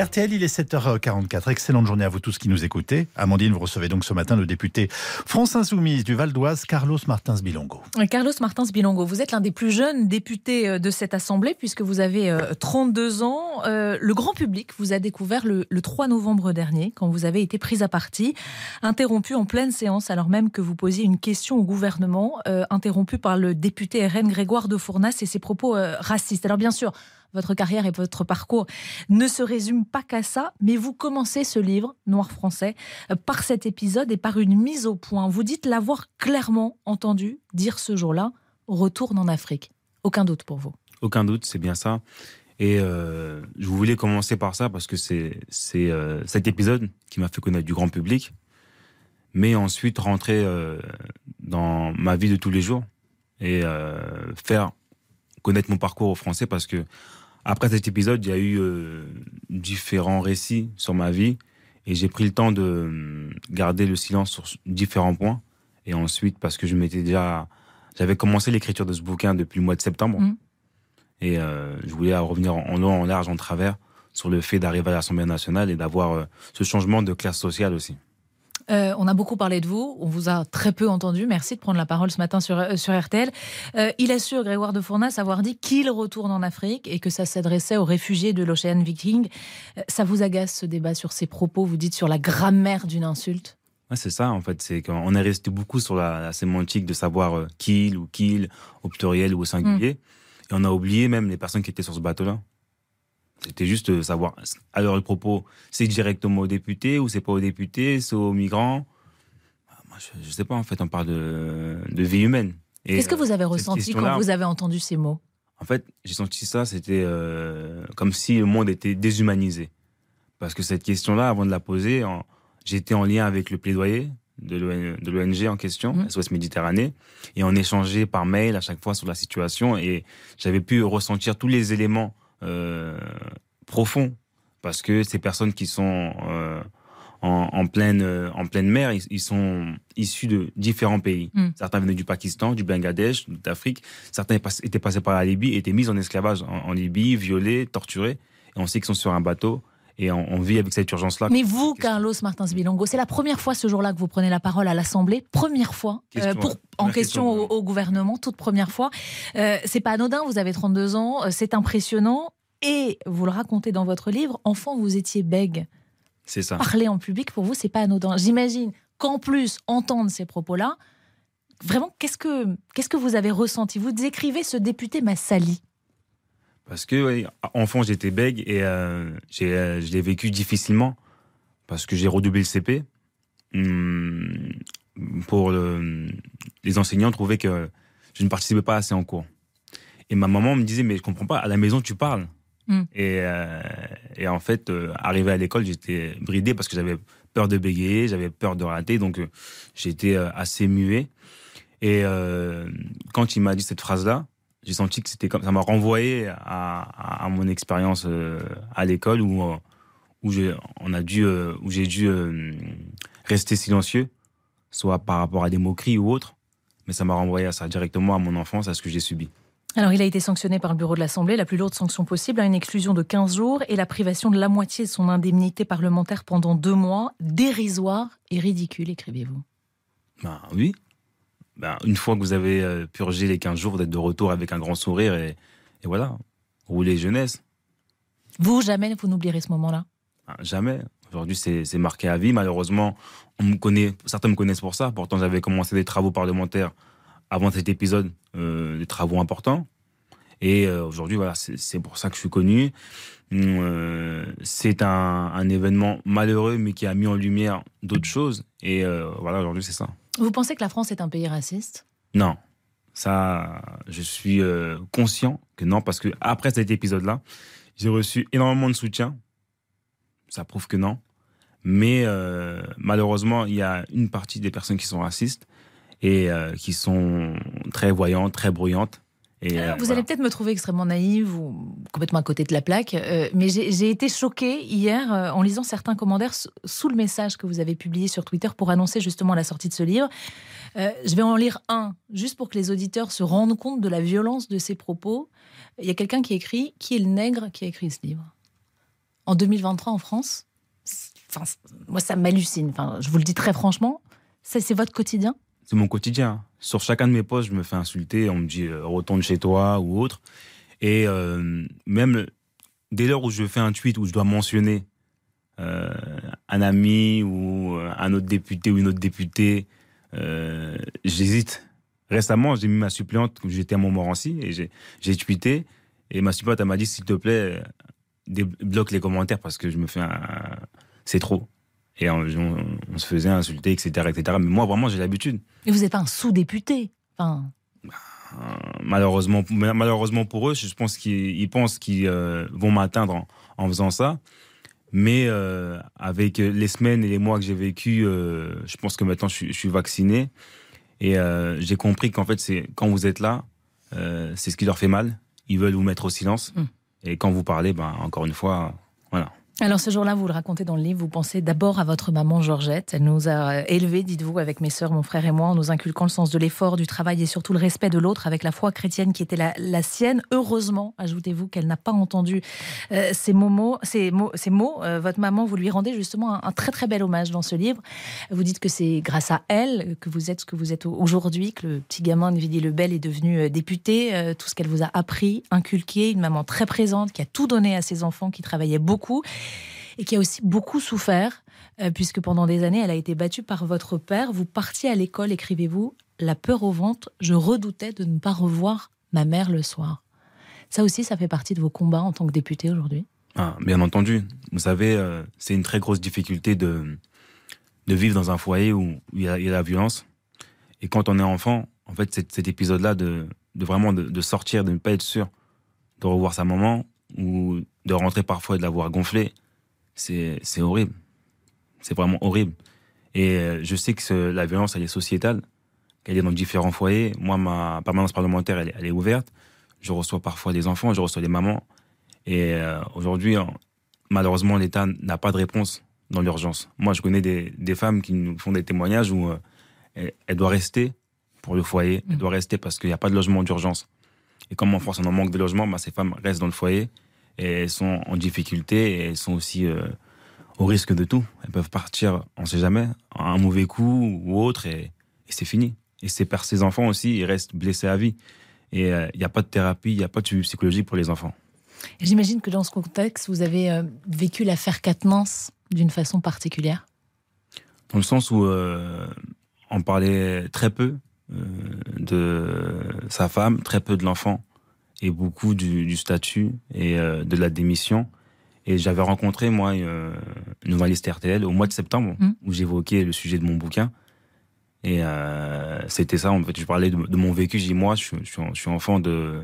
RTL, il est 7h44. Excellente journée à vous tous qui nous écoutez. Amandine, vous recevez donc ce matin le député France Insoumise du Val d'Oise, Carlos Martins Bilongo. Carlos Martins Bilongo, vous êtes l'un des plus jeunes députés euh, de cette Assemblée puisque vous avez 32 euh, ans. Euh, le grand public vous a découvert le, 3 novembre dernier quand vous avez été prise à partie, interrompu en pleine séance alors même que vous posiez une question au gouvernement, interrompu par le député RN Grégoire de Fournas et ses propos racistes. Alors bien sûr, votre carrière et votre parcours ne se résument pas qu'à ça, mais vous commencez ce livre, Noir français, euh, par cet épisode et par une mise au point. Vous dites l'avoir clairement entendu dire ce jour-là, retourne en Afrique. Aucun doute pour vous. Aucun doute, c'est bien ça. Et euh, je voulais commencer par ça parce que c'est euh, cet épisode qui m'a fait connaître du grand public, mais ensuite rentrer dans ma vie de tous les jours et faire connaître mon parcours au Français parce que après cet épisode, il y a eu euh, différents récits sur ma vie et j'ai pris le temps de euh, garder le silence sur différents points. Et ensuite, parce que je m'étais déjà, j'avais commencé l'écriture de ce bouquin depuis le mois de septembre mmh. et euh, je voulais revenir en long, en large, en travers sur le fait d'arriver à l'Assemblée nationale et d'avoir ce changement de classe sociale aussi. Euh, on a beaucoup parlé de vous, on vous a très peu entendu. Merci de prendre la parole ce matin sur, euh, sur RTL. Euh, il assure, Grégoire de Fournas, avoir dit qu'il retourne en Afrique et que ça s'adressait aux réfugiés de l'Ocean Viking. ça vous agace ce débat sur ces propos? Vous dites sur la grammaire d'une insulte? C'est ça, en fait. C'est qu'on est resté beaucoup sur la, sémantique de savoir qu'il ou qu'il, au pluriel ou au singulier. Mm. Et on a oublié même les personnes qui étaient sur ce bateau-là. C'était juste savoir, alors le propos, c'est directement aux députés ou c'est pas aux députés, c'est aux migrants? Ah, Moi, je, ne sais pas, en fait, on parle de, vie humaine. Qu'est-ce que vous avez ressenti quand vous avez entendu ces mots? En fait, j'ai senti ça, c'était euh, comme si le monde était déshumanisé. Parce que cette question-là, avant de la poser, j'étais en lien avec le plaidoyer de l'ONG en question, mmh. SOS Méditerranée, et on échangeait par mail à chaque fois sur la situation, et j'avais pu ressentir tous les éléments euh, profond parce que ces personnes qui sont euh, en, pleine, euh, en pleine mer, ils, sont issus de différents pays. Hmm. Certains venaient du Pakistan, du Bangladesh, d'Afrique. Certains étaient passés par la Libye, étaient mis en esclavage en, Libye, violés, torturés. Et on sait qu'ils sont sur un bateau. Et on, vit avec cette urgence-là. Mais vous, Carlos Martins Bilongo, c'est la première fois ce jour-là que vous prenez la parole à l'Assemblée. Première fois, pour, en question, au, gouvernement, toute première fois. c'est pas anodin, vous avez 32 ans, c'est impressionnant. Et vous le racontez dans votre livre, enfant, vous étiez bègue. C'est ça. Parler en public, pour vous, c'est pas anodin. J'imagine qu'en plus, entendre ces propos-là, vraiment, qu'est-ce que, qu'est-ce que vous avez ressenti? Vous décrivez ce député m'a sali. Parce que, enfant, j'étais bègue et euh, euh, je l'ai vécu difficilement. Parce que j'ai redoublé le CP. Hum, pour les enseignants trouvaient que je ne participais pas assez en cours. Et ma maman me disait, mais je comprends pas, à la maison, tu parles. Mm. Et, euh, et, en fait, arrivé à l'école, j'étais bridé parce que j'avais peur de bégayer, j'avais peur de rater, donc j'étais assez muet. Et quand il m'a dit cette phrase-là, j'ai senti que c'était comme ça m'a renvoyé à, à, mon expérience à l'école où où j'ai on a dû où j'ai dû rester silencieux, soit par rapport à des moqueries ou autres, mais ça m'a renvoyé à ça directement à mon enfance, à ce que j'ai subi. Alors, il a été sanctionné par le bureau de l'Assemblée, la plus lourde sanction possible, à une exclusion de 15 jours et la privation de la moitié de son indemnité parlementaire pendant deux mois. Dérisoire et ridicule, écrivez-vous. Ben oui. Ben, une fois que vous avez euh, purgé les 15 jours, d'être de retour avec un grand sourire et, voilà, rouler jeunesse. Vous, jamais, vous n'oublierez ce moment-là? Ben, Jamais. Aujourd'hui, c'est marqué à vie. Malheureusement, on me connaît, certains me connaissent pour ça. Pourtant, j'avais commencé des travaux parlementaires avant cet épisode euh, des travaux importants. Et euh, aujourd'hui, voilà, c'est pour ça que je suis connu. Euh, c'est un, un, événement malheureux, mais qui a mis en lumière d'autres choses. Et voilà, aujourd'hui, c'est ça. Vous pensez que la France est un pays raciste? Non. Ça, je suis conscient que non, parce que après cet épisode-là, j'ai reçu énormément de soutien. Ça prouve que non. Mais malheureusement, il y a une partie des personnes qui sont racistes et euh, qui sont très voyantes, très bruyantes. Et, Alors, euh, vous voilà. allez peut-être me trouver extrêmement naïve ou complètement à côté de la plaque, euh, mais j'ai été choquée hier euh, en lisant certains commentaires sous le message que vous avez publié sur Twitter pour annoncer justement la sortie de ce livre. Euh, je vais en lire un, juste pour que les auditeurs se rendent compte de la violence de ces propos. Il y a quelqu'un qui écrit Qui est le nègre qui a écrit ce livre? En 2023 en France enfin, Moi, ça m'hallucine. Enfin, je vous le dis très franchement. Ça, C'est votre quotidien? C'est mon quotidien. Sur chacun de mes posts, je me fais insulter. On me dit euh, retourne chez toi ou autre. Et euh, même dès lors où je fais un tweet où je dois mentionner euh, un ami ou un autre député ou une autre députée, j'hésite. Récemment, j'ai mis ma suppléante, j'étais à Montmorency, et j'ai tweeté. Et ma suppléante, m'a dit s'il te plaît, euh, dé- bloque les commentaires parce que je me fais un. C'est trop. Et on, on- on se faisait insulter, etc., etc. Mais moi, vraiment, j'ai l'habitude. Et vous n'êtes pas un sous-député. Enfin, Euh, malheureusement, malheureusement pour eux, je pense qu'ils ils pensent qu'ils euh, vont m'atteindre en, en faisant ça. Mais euh, avec les semaines et les mois que j'ai vécu, euh, je pense que maintenant je, suis- je suis vacciné. Et j'ai compris qu'en fait, c'est quand vous êtes là, c'est ce qui leur fait mal. Ils veulent vous mettre au silence. Mm. Et quand vous parlez, ben, encore une fois, voilà. Alors ce jour-là, vous le racontez dans le livre, vous pensez d'abord à votre maman Georgette. Elle nous a euh, élevés, dites-vous, avec mes sœurs, mon frère et moi, en nous inculquant le sens de l'effort, du travail et surtout le respect de l'autre avec la foi chrétienne qui était la, la sienne. Heureusement, ajoutez-vous, qu'elle n'a pas entendu euh, ces mots. Ces mots, ces mots. Euh, votre maman, vous lui rendez justement un, très très bel hommage dans ce livre. Vous dites que c'est grâce à elle que vous êtes ce que vous êtes aujourd'hui, que le petit gamin de Villiers le Bel est devenu député, tout ce qu'elle vous a appris, inculqué, une maman très présente qui a tout donné à ses enfants, qui travaillait beaucoup et qui a aussi beaucoup souffert, euh, puisque pendant des années, elle a été battue par votre père. Vous partiez à l'école, écrivez-vous, la peur au ventre, je redoutais de ne pas revoir ma mère le soir. Ça aussi, ça fait partie de vos combats en tant que député aujourd'hui? Ah, bien entendu. Vous savez, euh, c'est une très grosse difficulté de, de vivre dans un foyer où il y, a, la violence. Et quand on est enfant, en fait, cet, cet épisode-là de, de vraiment de, de sortir, de ne pas être sûr de revoir sa maman ou de rentrer parfois et de la voir gonfler, c'est horrible. C'est vraiment horrible. Et euh, je sais que ce- la violence, elle est sociétale, qu'elle est dans différents foyers. Moi, ma permanence parlementaire, elle, est- elle est ouverte. Je reçois parfois des enfants, je reçois des mamans. Et euh, aujourd'hui, en- malheureusement, l'État n'a pas de réponse dans l'urgence. Moi, je connais des, des femmes qui nous font des témoignages où euh, elle, elle doit rester pour le foyer, elle Mhm. doit rester parce qu'il n'y a pas de logement d'urgence. Et comme en France, on en manque de logement, bah, ces femmes restent dans le foyer et elles sont en difficulté et elles sont aussi euh, au risque de tout. Elles peuvent partir, on ne sait jamais, un mauvais coup ou autre et, et c'est fini. Et ces, per- ces enfants aussi, ils restent blessés à vie. Et euh, il n'y a pas de thérapie, il n'y a pas de suivi psychologique pour les enfants. J'imagine que dans ce contexte, vous avez euh, vécu l'affaire Quatennens d'une façon particulière? Dans le sens où euh, on parlait très peu de sa femme, très peu de l'enfant, et beaucoup du, du statut et euh, de la démission. Et j'avais rencontré, moi, euh, une journaliste RTL au mois de septembre, Mm. où j'évoquais le sujet de mon bouquin. Et euh, c'était ça, en fait, je parlais de, de mon vécu. J'ai dit, moi, je, suis- je suis, je suis enfant de,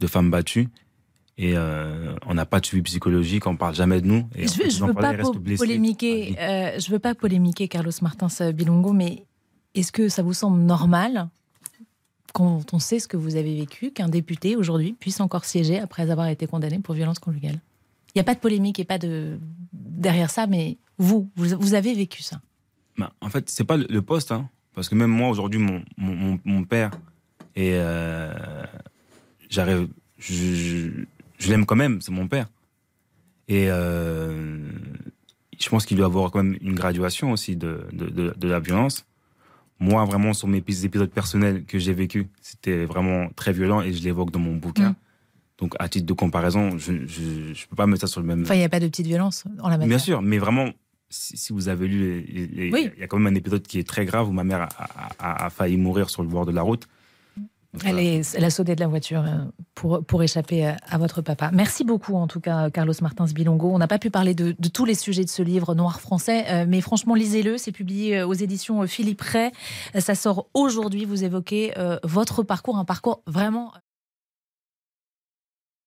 de femmes battues. Et euh, on n'a pas de suivi psychologique, on parle jamais de nous. Et je ne veux pas polémiquer, euh, je veux pas polémiquer Carlos Martins euh, Bilongo, mais est-ce que ça vous semble normal quand on sait ce que vous avez vécu qu'un député aujourd'hui puisse encore siéger après avoir été condamné pour violence conjugale? Il n'y a pas de polémique et pas de derrière ça, mais vous, vous, avez vécu ça? Bah, en fait, c'est pas le, poste, hein, parce que même moi aujourd'hui, mon, père et euh, j'arrive, je, l'aime quand même, c'est mon père. Et euh, je pense qu'il doit avoir quand même une graduation aussi de, de la violence. Moi, vraiment, sur mes épis- épisodes personnels que j'ai vécu, c'était vraiment très violent et je l'évoque dans mon bouquin. Mm. Donc, à titre de comparaison, je ne peux pas mettre ça sur le même. Enfin, il n'y a pas de petite violence en la matière. Bien sûr, mais vraiment, si, si vous avez lu, les- Oui. il y a quand même un épisode qui est très grave où ma mère a, a- a- a failli mourir sur le bord de la route. Donc, Elle, voilà. est, elle a sauté de la voiture euh, pour, pour échapper à, à votre papa. Merci beaucoup, en tout cas, Carlos Martins Bilongo. On n'a pas pu parler de, de tous les sujets de ce livre noir français, euh, mais franchement, lisez-le. C'est publié euh, aux éditions euh, Philippe Ray. Euh, Ça sort aujourd'hui. Vous évoquez euh, votre parcours, un parcours vraiment.